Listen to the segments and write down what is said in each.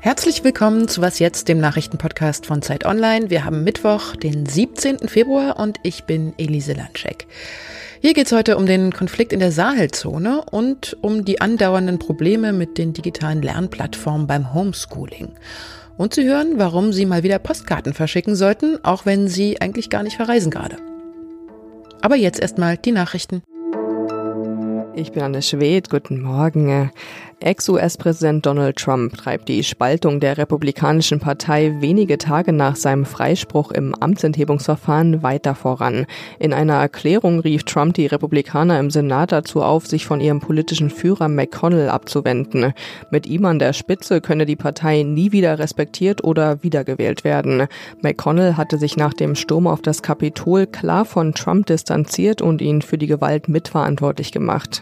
Herzlich willkommen zu Was jetzt, dem Nachrichtenpodcast von Zeit Online. Wir haben Mittwoch, den 17. Februar und ich bin Elise Landscheck. Hier geht es heute um den Konflikt in der Sahelzone und um die andauernden Probleme mit den digitalen Lernplattformen beim Homeschooling. Und Sie hören, warum Sie mal wieder Postkarten verschicken sollten, auch wenn Sie eigentlich gar nicht verreisen gerade. Aber jetzt erstmal die Nachrichten. Ich bin Anne Schwed, guten Morgen. Ex-US-Präsident Donald Trump treibt die Spaltung der Republikanischen Partei wenige Tage nach seinem Freispruch im Amtsenthebungsverfahren weiter voran. In einer Erklärung rief Trump die Republikaner im Senat dazu auf, sich von ihrem politischen Führer McConnell abzuwenden. Mit ihm an der Spitze könne die Partei nie wieder respektiert oder wiedergewählt werden. McConnell hatte sich nach dem Sturm auf das Kapitol klar von Trump distanziert und ihn für die Gewalt mitverantwortlich gemacht.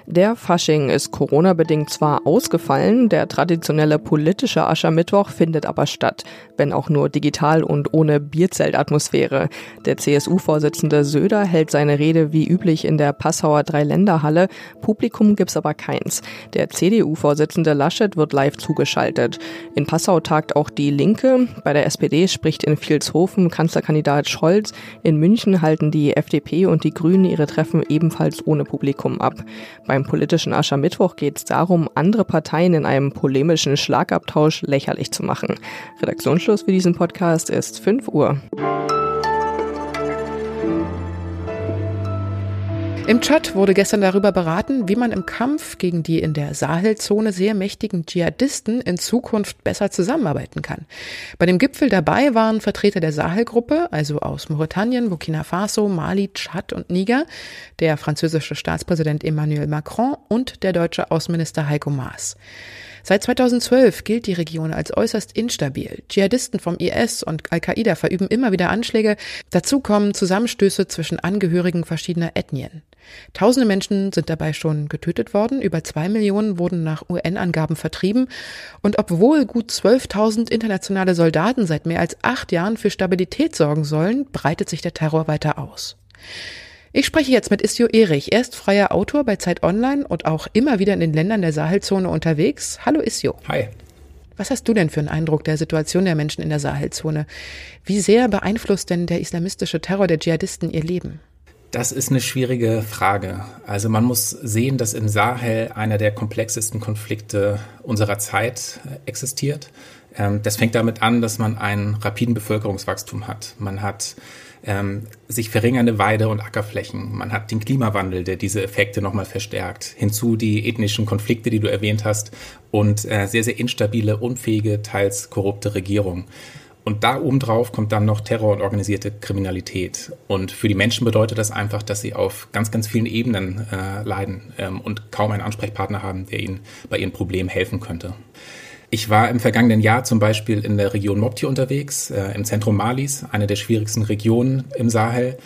Der Fasching ist Corona-bedingt zwar ausgefallen, der traditionelle politische Aschermittwoch findet aber statt, wenn auch nur digital und ohne Bierzeltatmosphäre. Der CSU-Vorsitzende Söder hält seine Rede wie üblich in der Passauer Dreiländerhalle. Publikum gibt's aber keins. Der CDU-Vorsitzende Laschet wird live zugeschaltet. In Passau tagt auch die Linke. Bei der SPD spricht in Vilshofen Kanzlerkandidat Scholz. In München halten die FDP und die Grünen ihre Treffen ebenfalls ohne Publikum ab. Beim politischen Aschermittwoch geht es darum, andere Parteien in einem polemischen Schlagabtausch lächerlich zu machen. Redaktionsschluss für diesen Podcast ist 5 Uhr. Im Chat wurde gestern darüber beraten, wie man im Kampf gegen die in der Sahelzone sehr mächtigen Dschihadisten in Zukunft besser zusammenarbeiten kann. Bei dem Gipfel dabei waren Vertreter der Sahelgruppe, also aus Mauretanien, Burkina Faso, Mali, Tschad und Niger, der französische Staatspräsident Emmanuel Macron und der deutsche Außenminister Heiko Maas. Seit 2012 gilt die Region als äußerst instabil. Dschihadisten vom IS und Al-Qaida verüben immer wieder Anschläge. Dazu kommen Zusammenstöße zwischen Angehörigen verschiedener Ethnien. Tausende Menschen sind dabei schon getötet worden, über zwei Millionen wurden nach UN-Angaben vertrieben und obwohl gut 12.000 internationale Soldaten seit mehr als acht Jahren für Stabilität sorgen sollen, breitet sich der Terror weiter aus. Ich spreche jetzt mit Istio Erich. Er ist freier Autor bei Zeit Online und auch immer wieder in den Ländern der Sahelzone unterwegs. Hallo Istio. Hi. Was hast du denn für einen Eindruck der Situation der Menschen in der Sahelzone? Wie sehr beeinflusst denn der islamistische Terror der Dschihadisten ihr Leben? Das ist eine schwierige Frage. Also man muss sehen, dass im Sahel einer der komplexesten Konflikte unserer Zeit existiert. Ähm, das fängt damit an, dass man einen rapiden Bevölkerungswachstum hat. Man hat ähm, sich verringernde Weide- und Ackerflächen. Man hat den Klimawandel, der diese Effekte nochmal verstärkt. Hinzu die ethnischen Konflikte, die du erwähnt hast und äh, sehr, sehr instabile, unfähige, teils korrupte Regierung. Und da obendrauf kommt dann noch Terror und organisierte Kriminalität. Und für die Menschen bedeutet das einfach, dass sie auf ganz, ganz vielen Ebenen äh, leiden ähm, und kaum einen Ansprechpartner haben, der ihnen bei ihren Problemen helfen könnte. Ich war im vergangenen Jahr zum Beispiel in der Region Mopti unterwegs, äh, im Zentrum Malis, eine der schwierigsten Regionen im Sahel.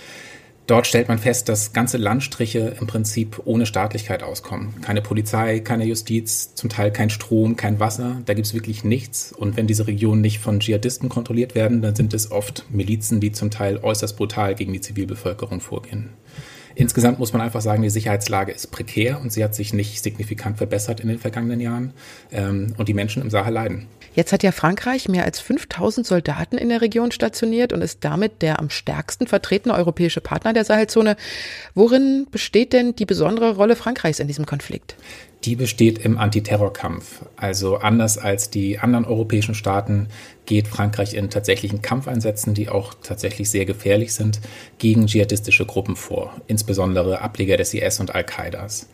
Dort stellt man fest, dass ganze Landstriche im Prinzip ohne Staatlichkeit auskommen. Keine Polizei, keine Justiz, zum Teil kein Strom, kein Wasser. Da gibt es wirklich nichts. Und wenn diese Regionen nicht von Dschihadisten kontrolliert werden, dann sind es oft Milizen, die zum Teil äußerst brutal gegen die Zivilbevölkerung vorgehen. Insgesamt muss man einfach sagen, die Sicherheitslage ist prekär und sie hat sich nicht signifikant verbessert in den vergangenen Jahren. Ähm, und die Menschen im Sahel leiden. Jetzt hat ja Frankreich mehr als 5000 Soldaten in der Region stationiert und ist damit der am stärksten vertretene europäische Partner der Sahelzone. Worin besteht denn die besondere Rolle Frankreichs in diesem Konflikt? Die besteht im Antiterrorkampf. Also anders als die anderen europäischen Staaten geht Frankreich in tatsächlichen Kampfeinsätzen, die auch tatsächlich sehr gefährlich sind, gegen dschihadistische Gruppen vor, insbesondere Ableger des IS und Al-Qaidas.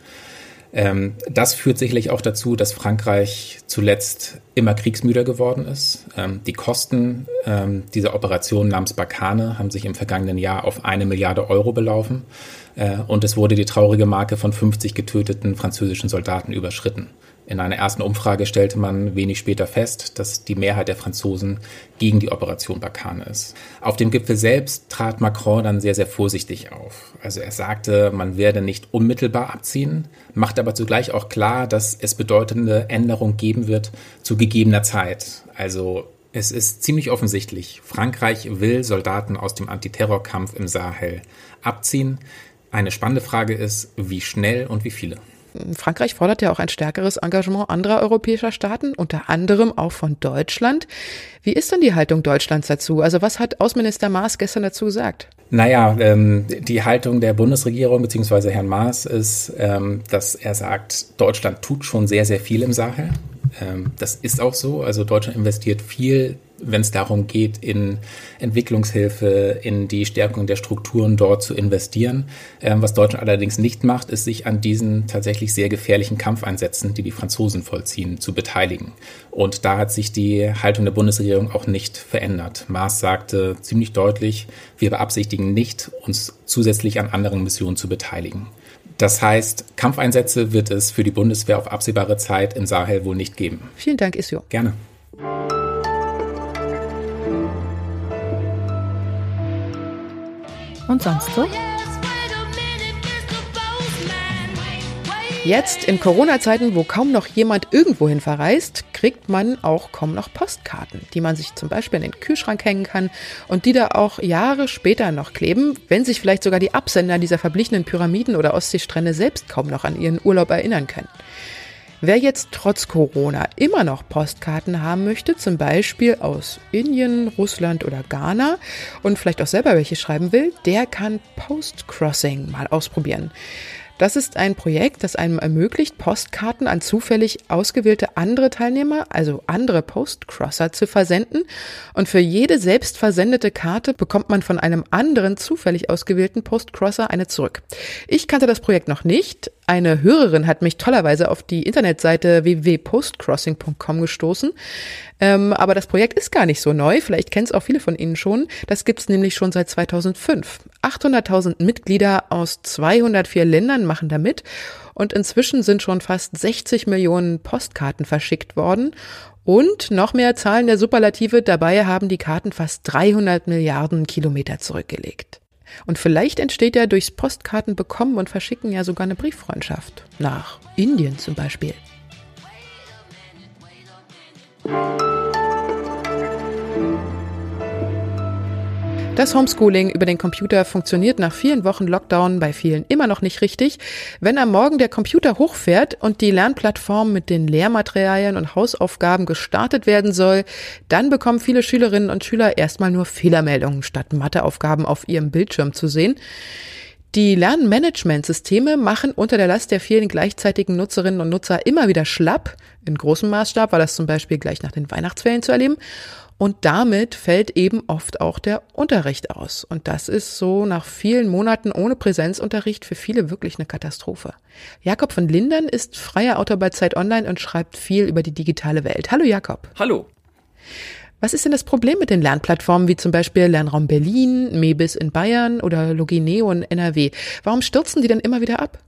Ähm, das führt sicherlich auch dazu, dass Frankreich zuletzt immer kriegsmüder geworden ist. Ähm, die Kosten ähm, dieser Operation namens Bakane haben sich im vergangenen Jahr auf eine Milliarde Euro belaufen äh, und es wurde die traurige Marke von 50 getöteten französischen Soldaten überschritten. In einer ersten Umfrage stellte man wenig später fest, dass die Mehrheit der Franzosen gegen die Operation Barkhane ist. Auf dem Gipfel selbst trat Macron dann sehr, sehr vorsichtig auf. Also er sagte, man werde nicht unmittelbar abziehen, macht aber zugleich auch klar, dass es bedeutende Änderungen geben wird zu gegebener Zeit. Also es ist ziemlich offensichtlich, Frankreich will Soldaten aus dem Antiterrorkampf im Sahel abziehen. Eine spannende Frage ist, wie schnell und wie viele? Frankreich fordert ja auch ein stärkeres Engagement anderer europäischer Staaten, unter anderem auch von Deutschland. Wie ist denn die Haltung Deutschlands dazu? Also was hat Außenminister Maas gestern dazu gesagt? Naja, ähm, die Haltung der Bundesregierung bzw. Herrn Maas ist, ähm, dass er sagt, Deutschland tut schon sehr, sehr viel im Sahel. Ähm, das ist auch so. Also Deutschland investiert viel wenn es darum geht, in Entwicklungshilfe, in die Stärkung der Strukturen dort zu investieren. Ähm, was Deutschland allerdings nicht macht, ist sich an diesen tatsächlich sehr gefährlichen Kampfeinsätzen, die die Franzosen vollziehen, zu beteiligen. Und da hat sich die Haltung der Bundesregierung auch nicht verändert. Maas sagte ziemlich deutlich, wir beabsichtigen nicht, uns zusätzlich an anderen Missionen zu beteiligen. Das heißt, Kampfeinsätze wird es für die Bundeswehr auf absehbare Zeit im Sahel wohl nicht geben. Vielen Dank, Isio. Gerne. Und sonst so? Jetzt in Corona-Zeiten, wo kaum noch jemand irgendwohin verreist, kriegt man auch kaum noch Postkarten, die man sich zum Beispiel in den Kühlschrank hängen kann und die da auch Jahre später noch kleben, wenn sich vielleicht sogar die Absender dieser verblichenen Pyramiden oder Ostseestrände selbst kaum noch an ihren Urlaub erinnern können. Wer jetzt trotz Corona immer noch Postkarten haben möchte, zum Beispiel aus Indien, Russland oder Ghana und vielleicht auch selber welche schreiben will, der kann Postcrossing mal ausprobieren. Das ist ein Projekt, das einem ermöglicht, Postkarten an zufällig ausgewählte andere Teilnehmer, also andere Postcrosser, zu versenden. Und für jede selbst versendete Karte bekommt man von einem anderen zufällig ausgewählten Postcrosser eine zurück. Ich kannte das Projekt noch nicht. Eine Hörerin hat mich tollerweise auf die Internetseite www.postcrossing.com gestoßen. Ähm, aber das Projekt ist gar nicht so neu. Vielleicht kennen es auch viele von Ihnen schon. Das gibt es nämlich schon seit 2005. 800.000 Mitglieder aus 204 Ländern machen da mit. Und inzwischen sind schon fast 60 Millionen Postkarten verschickt worden. Und noch mehr Zahlen der Superlative, dabei haben die Karten fast 300 Milliarden Kilometer zurückgelegt. Und vielleicht entsteht ja durchs Postkarten bekommen und verschicken ja sogar eine Brieffreundschaft. Nach Indien zum Beispiel. Das Homeschooling über den Computer funktioniert nach vielen Wochen Lockdown bei vielen immer noch nicht richtig. Wenn am Morgen der Computer hochfährt und die Lernplattform mit den Lehrmaterialien und Hausaufgaben gestartet werden soll, dann bekommen viele Schülerinnen und Schüler erstmal nur Fehlermeldungen statt Matheaufgaben auf ihrem Bildschirm zu sehen. Die Lernmanagementsysteme machen unter der Last der vielen gleichzeitigen Nutzerinnen und Nutzer immer wieder schlapp. In großem Maßstab war das zum Beispiel gleich nach den Weihnachtsferien zu erleben. Und damit fällt eben oft auch der Unterricht aus. Und das ist so nach vielen Monaten ohne Präsenzunterricht für viele wirklich eine Katastrophe. Jakob von Lindern ist freier Autor bei Zeit Online und schreibt viel über die digitale Welt. Hallo Jakob. Hallo. Was ist denn das Problem mit den Lernplattformen wie zum Beispiel Lernraum Berlin, Mebis in Bayern oder Logineo in NRW? Warum stürzen die denn immer wieder ab?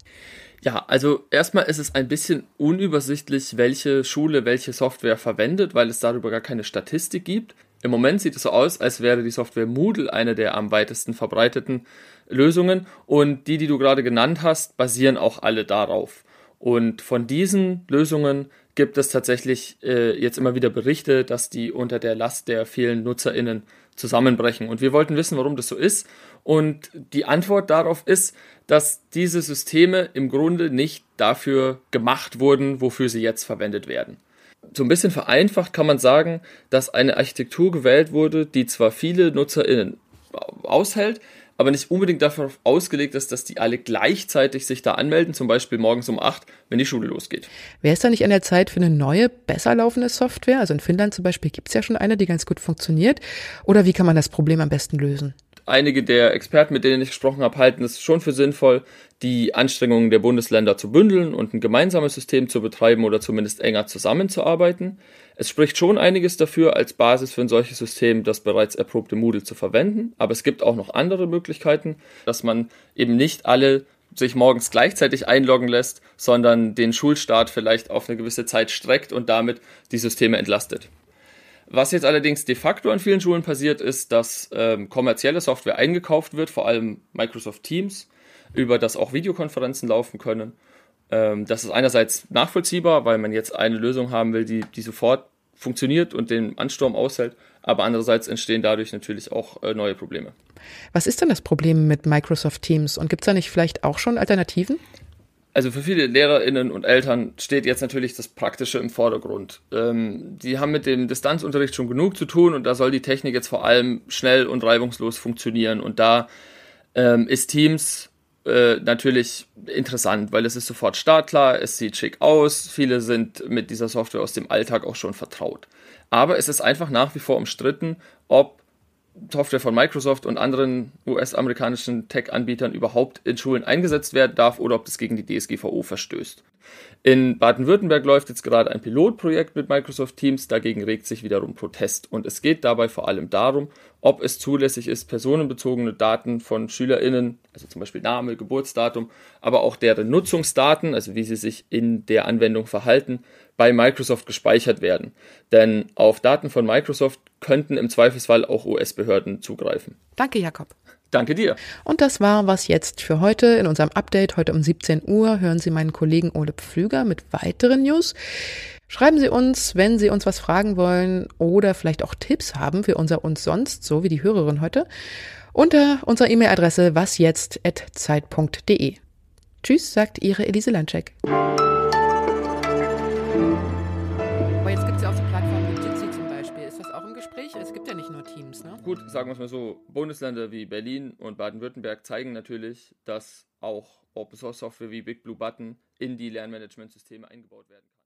Ja, also erstmal ist es ein bisschen unübersichtlich, welche Schule welche Software verwendet, weil es darüber gar keine Statistik gibt. Im Moment sieht es so aus, als wäre die Software Moodle eine der am weitesten verbreiteten Lösungen und die, die du gerade genannt hast, basieren auch alle darauf. Und von diesen Lösungen gibt es tatsächlich äh, jetzt immer wieder Berichte, dass die unter der Last der vielen NutzerInnen zusammenbrechen. Und wir wollten wissen, warum das so ist. Und die Antwort darauf ist, dass diese Systeme im Grunde nicht dafür gemacht wurden, wofür sie jetzt verwendet werden. So ein bisschen vereinfacht kann man sagen, dass eine Architektur gewählt wurde, die zwar viele NutzerInnen aushält, aber nicht unbedingt darauf ausgelegt ist, dass die alle gleichzeitig sich da anmelden, zum Beispiel morgens um 8, wenn die Schule losgeht. Wäre es da nicht an der Zeit für eine neue, besser laufende Software? Also in Finnland zum Beispiel gibt es ja schon eine, die ganz gut funktioniert. Oder wie kann man das Problem am besten lösen? Einige der Experten, mit denen ich gesprochen habe, halten es schon für sinnvoll, die Anstrengungen der Bundesländer zu bündeln und ein gemeinsames System zu betreiben oder zumindest enger zusammenzuarbeiten. Es spricht schon einiges dafür, als Basis für ein solches System das bereits erprobte Moodle zu verwenden, aber es gibt auch noch andere Möglichkeiten, dass man eben nicht alle sich morgens gleichzeitig einloggen lässt, sondern den Schulstart vielleicht auf eine gewisse Zeit streckt und damit die Systeme entlastet. Was jetzt allerdings de facto an vielen Schulen passiert, ist, dass ähm, kommerzielle Software eingekauft wird, vor allem Microsoft Teams, über das auch Videokonferenzen laufen können. Ähm, das ist einerseits nachvollziehbar, weil man jetzt eine Lösung haben will, die, die sofort funktioniert und den Ansturm aushält. aber andererseits entstehen dadurch natürlich auch äh, neue Probleme. Was ist denn das Problem mit Microsoft Teams und gibt es da nicht vielleicht auch schon Alternativen? Also für viele LehrerInnen und Eltern steht jetzt natürlich das Praktische im Vordergrund. Ähm, die haben mit dem Distanzunterricht schon genug zu tun und da soll die Technik jetzt vor allem schnell und reibungslos funktionieren. Und da ähm, ist Teams äh, natürlich interessant, weil es ist sofort startklar, es sieht schick aus, viele sind mit dieser Software aus dem Alltag auch schon vertraut. Aber es ist einfach nach wie vor umstritten, ob Software von Microsoft und anderen US-amerikanischen Tech-Anbietern überhaupt in Schulen eingesetzt werden darf oder ob das gegen die DSGVO verstößt. In Baden-Württemberg läuft jetzt gerade ein Pilotprojekt mit Microsoft Teams, dagegen regt sich wiederum Protest. Und es geht dabei vor allem darum, ob es zulässig ist, personenbezogene Daten von SchülerInnen, also zum Beispiel Name, Geburtsdatum, aber auch deren Nutzungsdaten, also wie sie sich in der Anwendung verhalten, bei Microsoft gespeichert werden. Denn auf Daten von Microsoft könnten im Zweifelsfall auch US-Behörden zugreifen. Danke, Jakob. Danke dir. Und das war was jetzt für heute. In unserem Update heute um 17 Uhr hören Sie meinen Kollegen Ole Pflüger mit weiteren News. Schreiben Sie uns, wenn Sie uns was fragen wollen oder vielleicht auch Tipps haben für unser uns sonst, so wie die Hörerin heute, unter unserer E-Mail-Adresse wasjetzt.zeit.de. Tschüss, sagt Ihre Elise Landcheck. Gut, sagen wir es mal so, Bundesländer wie Berlin und Baden-Württemberg zeigen natürlich, dass auch Open Source Software wie Big Blue Button in die Lernmanagementsysteme eingebaut werden kann.